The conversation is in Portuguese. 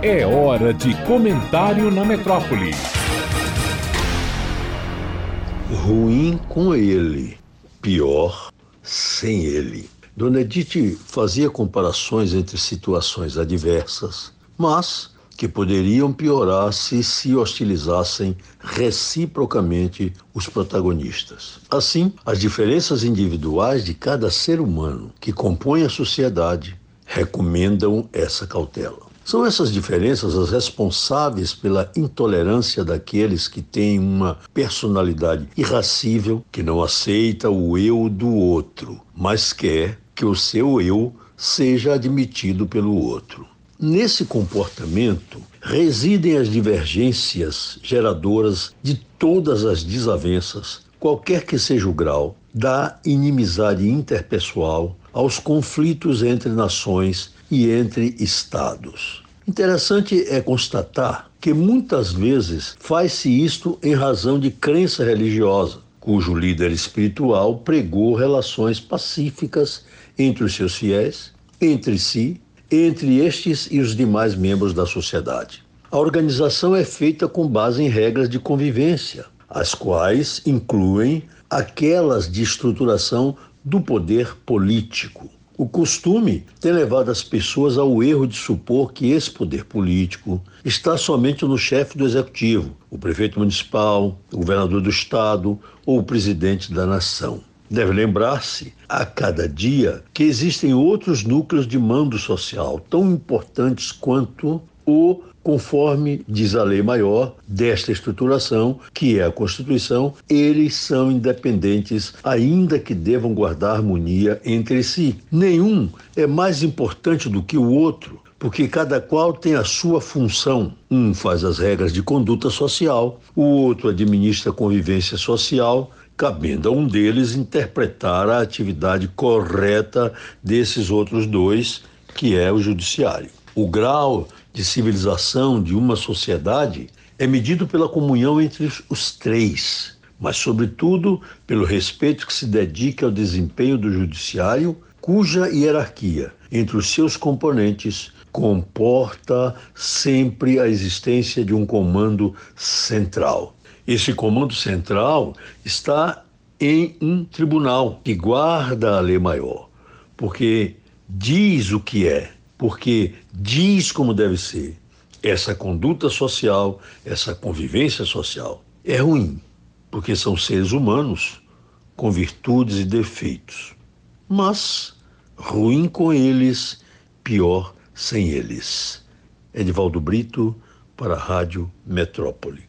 É hora de comentário na metrópole. Ruim com ele, pior sem ele. Dona Edith fazia comparações entre situações adversas, mas que poderiam piorar se se hostilizassem reciprocamente os protagonistas. Assim, as diferenças individuais de cada ser humano que compõe a sociedade recomendam essa cautela. São essas diferenças as responsáveis pela intolerância daqueles que têm uma personalidade irracível, que não aceita o eu do outro, mas quer que o seu eu seja admitido pelo outro. Nesse comportamento residem as divergências geradoras de todas as desavenças, qualquer que seja o grau, da inimizade interpessoal aos conflitos entre nações e entre estados. Interessante é constatar que muitas vezes faz-se isto em razão de crença religiosa, cujo líder espiritual pregou relações pacíficas entre os seus fiéis, entre si, entre estes e os demais membros da sociedade. A organização é feita com base em regras de convivência, as quais incluem aquelas de estruturação do poder político. O costume tem levado as pessoas ao erro de supor que esse poder político está somente no chefe do executivo, o prefeito municipal, o governador do estado ou o presidente da nação. Deve lembrar-se, a cada dia, que existem outros núcleos de mando social tão importantes quanto o conforme diz a lei maior desta estruturação, que é a Constituição, eles são independentes, ainda que devam guardar harmonia entre si. Nenhum é mais importante do que o outro, porque cada qual tem a sua função. Um faz as regras de conduta social, o outro administra a convivência social, cabendo a um deles interpretar a atividade correta desses outros dois, que é o judiciário. O grau de civilização de uma sociedade é medido pela comunhão entre os três, mas, sobretudo, pelo respeito que se dedica ao desempenho do judiciário, cuja hierarquia entre os seus componentes comporta sempre a existência de um comando central. Esse comando central está em um tribunal que guarda a lei maior, porque diz o que é, porque diz como deve ser. Essa conduta social, essa convivência social é ruim, porque são seres humanos com virtudes e defeitos. Mas ruim com eles, pior sem eles. Edivaldo Brito, para a Rádio Metrópole.